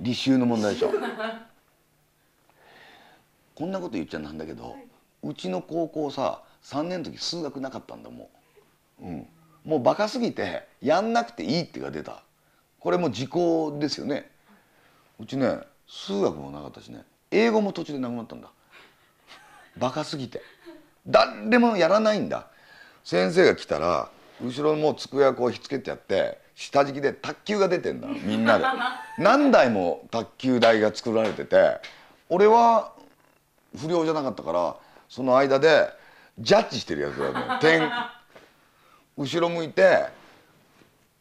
履修の問題でしょ。こんなこと言っちゃなんだけど、うちの高校さ3年の時数学なかったんだもう、うん、もうバカすぎてやんなくていいってが出た。これも時効ですよね。うちね数学もなかったしね英語も途中でなくなったんだ。バカすぎて。誰もやらないんだ。先生が来たら後ろのもう机をこうひっつけてやって下敷きで卓球が出てんだみんなで。何台も卓球台が作られてて俺は不良じゃなかったからその間でジャッジしてるやつだね点後ろ向いて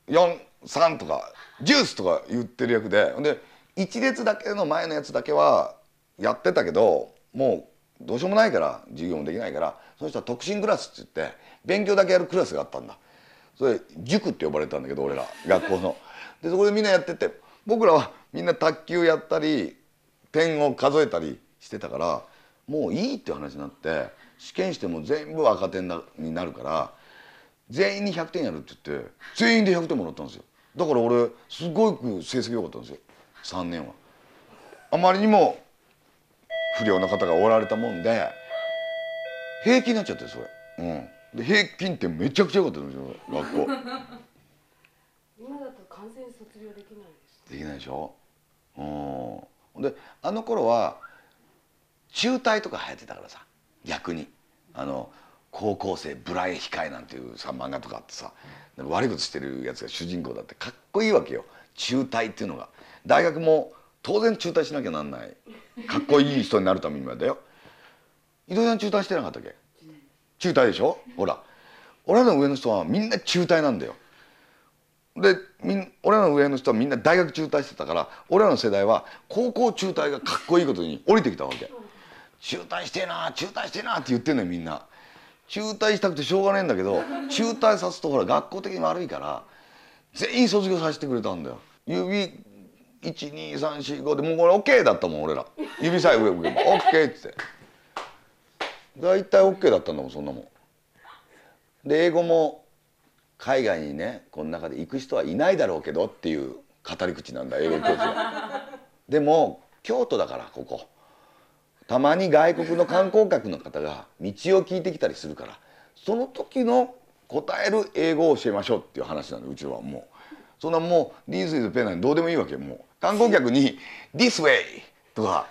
43とかジュースとか言ってる役で。で1列だけの前のやつだけはやってたけどもうどうしようもないから授業もできないからその人は特進クラスって言って勉強だけやるクラスがあったんだ。それ塾って呼ばれたんだけど俺ら学校の。でそこでみんなやってて僕らはみんな卓球やったり点を数えたりしてたからもういいって話になって試験しても全部赤点になるから全員に100点やるって言って全員で100点もらったんですよだから俺すごく成績良かったんですよ3年は。あまりにも不良な方がおられたもんで平均になっちゃってそれ。うん平均点めちゃくちゃ良かったんですよ学校。今だと完全に卒業できないですできないでしょ？うん。であの頃は中退とか流行ってたからさ逆に。あの高校生ブラエ控えなんていうさ漫画とかあってさ悪いことしてるやつが主人公だってかっこいいわけよ。中退っていうのが。大学も当然中退しなきゃなんない。かっこいい人になるためにはだよ。井戸さん中退してなかったっけ？中退でしょ？ほら。俺らの上の人はみんな中退なんだよ。でみん俺らの上の人はみんな大学中退してたから俺らの世代は高校中退がかっこいいことに降りてきたわけ。中退してえな中退してえなって言ってんのよみんな。中退したくてしょうがねえんだけど中退さすとほら学校的に悪いから全員卒業させてくれたんだよ。指12345でもうこれ OK だったもん俺ら。指さえ上向けば。OK っつって。大体 OK だったんだもんそんなもん。で英語も海外にねこの中で行く人はいないだろうけどっていう語り口なんだ英語教師は。でも京都だからここ。たまに外国の観光客の方が道を聞いてきたりするからその時の答える英語を教えましょうっていう話なんでうちはもう。そんなもう「This is pen」なんどうでもいいわけもう。観光客に「This way」とか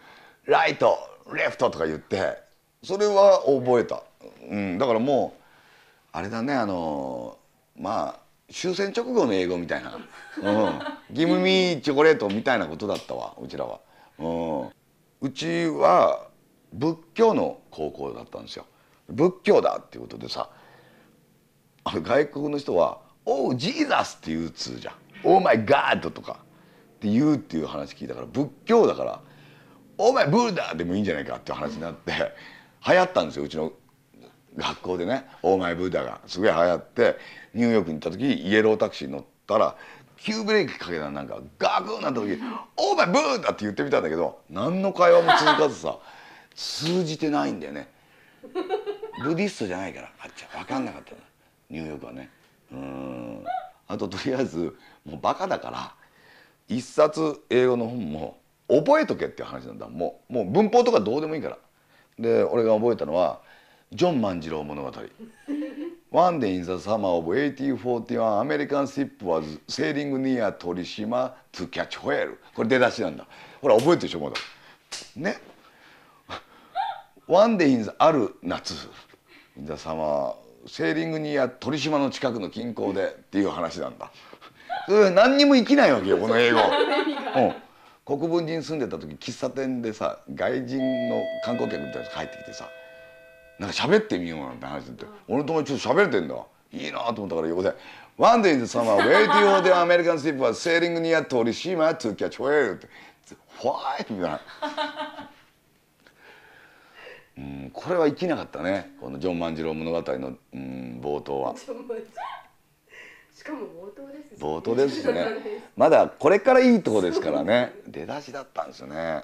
「Right」「Left」とか言ってそれは覚えた、うん、だからもうあれだねあのまあ終戦直後の英語みたいな「うん、ギムミーチョコレート」みたいなことだったわうちらは。うん。うちは仏教の高校だったんですよ。仏教だっていうことでさ外国の人は「おうジーザス」って言うつじゃん「オーマイガード」とかって言うっていう話聞いたから仏教だから「オーマイブーダー」でもいいんじゃないかっていう話になって。流行ったんですようちの学校でね「オーマイブーダ」が。すごい流行ってニューヨークに行った時イエロータクシーに乗ったら急ブレーキかけたらなんかガクンなった時「オーマイブーダ」って言ってみたんだけど何の会話も続かずさ通じてないんだよね。ブディストじゃないからあっちゃ分かんなかったニューヨークはね。うん。あととりあえずもうバカだから一冊英語の本も覚えとけっていう話なんだ。もうもう文法とかどうでもいいから。で俺が覚えたのは「ジョン万次郎物語」One day in the summer of 1841, American ship was sailing near 鳥島 to catch whale. これ出だしなんだ。ほら、覚えてるでしょ、まだ。ね。One day in the ある夏、in the summer, セーリングニア鳥島の近くの近郊でっていう話なんだ。それ何にも生きないわけよ、この英語。うん国分寺に住んでた時喫茶店でさ外人の観光客みたいな人帰ってきてさなんか喋ってみようなんて話って俺の友達ちょっと喋れてんだいいなと思ったから横で「One day in the summer waiting for the American ship was sailing near 鳥島 to catch whale」って「Why?」みたいな。うんこれは生きなかったねこのジョン万次郎物語の、うん、冒頭は。しかも冒頭です冒頭ですしね。まだこれからいいとこですからね。出だしだったんですよね。